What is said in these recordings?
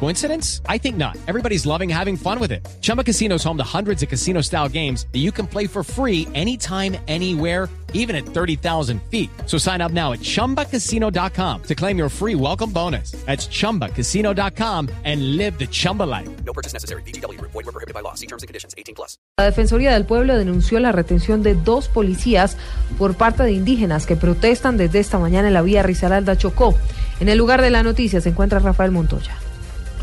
Coincidence? I think not. Everybody's loving having fun with it. Chumba Casino is home to hundreds of casino style games that you can play for free anytime, anywhere, even at 30,000 feet. So sign up now at chumbacasino.com to claim your free welcome bonus. That's chumbacasino.com and live the Chumba life. No purchase necessary. BGW. Void were prohibited by law. See terms and conditions. 18 plus. La Defensoría del Pueblo denunció la retención de dos policías por parte de indígenas que protestan desde esta mañana en la vía Risaralda Chocó. En el lugar de la noticia se encuentra Rafael Montoya.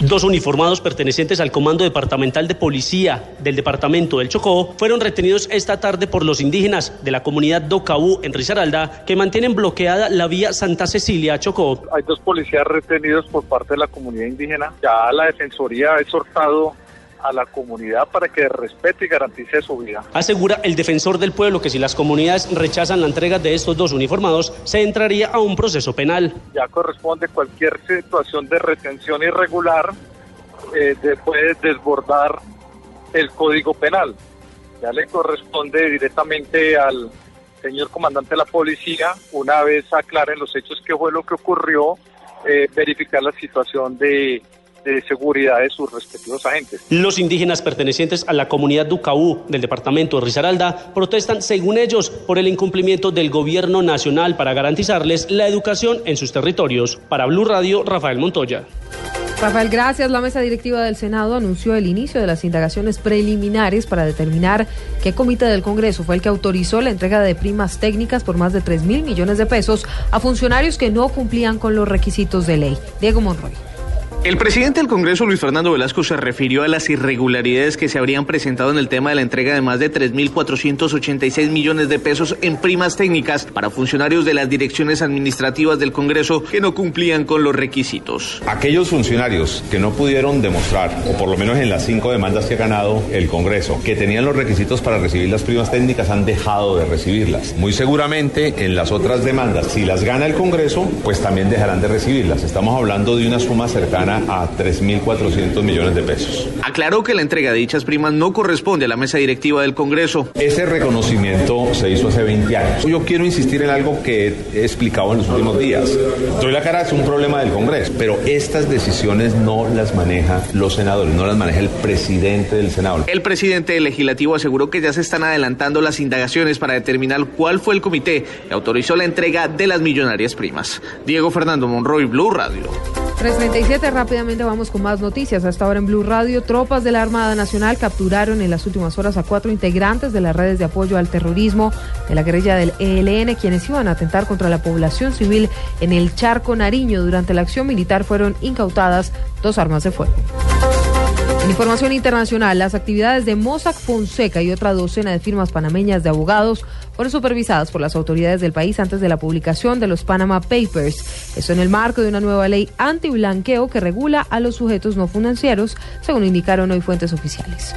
Dos uniformados pertenecientes al Comando Departamental de Policía del Departamento del Chocó fueron retenidos esta tarde por los indígenas de la comunidad Docaú en Risaralda que mantienen bloqueada la vía Santa Cecilia Chocó. Hay dos policías retenidos por parte de la comunidad indígena. Ya la Defensoría ha exhortado a la comunidad para que respete y garantice su vida. Asegura el defensor del pueblo que si las comunidades rechazan la entrega de estos dos uniformados, se entraría a un proceso penal. Ya corresponde cualquier situación de retención irregular, eh, de- puede desbordar el código penal. Ya le corresponde directamente al señor comandante de la policía, una vez aclaren los hechos que fue lo que ocurrió, eh, verificar la situación de, de seguridad de sus respectivos agentes. Los indígenas pertenecientes a la comunidad Ducaú del departamento de Risaralda protestan, según ellos, por el incumplimiento del gobierno nacional para garantizarles la educación en sus territorios. Para Blue Radio, Rafael Montoya. Rafael, gracias. La mesa directiva del Senado anunció el inicio de las indagaciones preliminares para determinar qué comité del Congreso fue el que autorizó la entrega de primas técnicas por más de 3 mil millones de pesos a funcionarios que no cumplían con los requisitos de ley. Diego Monroy. El presidente del Congreso, Luis Fernando Velasco, se refirió a las irregularidades que se habrían presentado en el tema de la entrega de más de 3.486 millones de pesos en primas técnicas para funcionarios de las direcciones administrativas del Congreso que no cumplían con los requisitos. Aquellos funcionarios que no pudieron demostrar, o por lo menos en las cinco demandas que ha ganado el Congreso, que tenían los requisitos para recibir las primas técnicas, han dejado de recibirlas. Muy seguramente en las otras demandas, si las gana el Congreso, pues también dejarán de recibirlas. Estamos hablando de una suma cercana a 3.400 millones de pesos. Aclaró que la entrega de dichas primas no corresponde a la mesa directiva del Congreso. Ese reconocimiento se hizo hace 20 años. Yo quiero insistir en algo que he explicado en los últimos días. Doy la cara, es un problema del Congreso, pero estas decisiones no las maneja los senadores, no las maneja el presidente del Senado. El presidente del legislativo aseguró que ya se están adelantando las indagaciones para determinar cuál fue el comité que autorizó la entrega de las millonarias primas. Diego Fernando Monroy, Blue Radio. 337, rápidamente vamos con más noticias. Hasta ahora en Blue Radio, tropas de la Armada Nacional capturaron en las últimas horas a cuatro integrantes de las redes de apoyo al terrorismo de la guerrilla del ELN, quienes iban a atentar contra la población civil en el Charco Nariño. Durante la acción militar fueron incautadas dos armas de fuego. En información internacional, las actividades de Mossack Fonseca y otra docena de firmas panameñas de abogados fueron supervisadas por las autoridades del país antes de la publicación de los Panama Papers. Eso en el marco de una nueva ley antiblanqueo que regula a los sujetos no financieros, según indicaron hoy fuentes oficiales.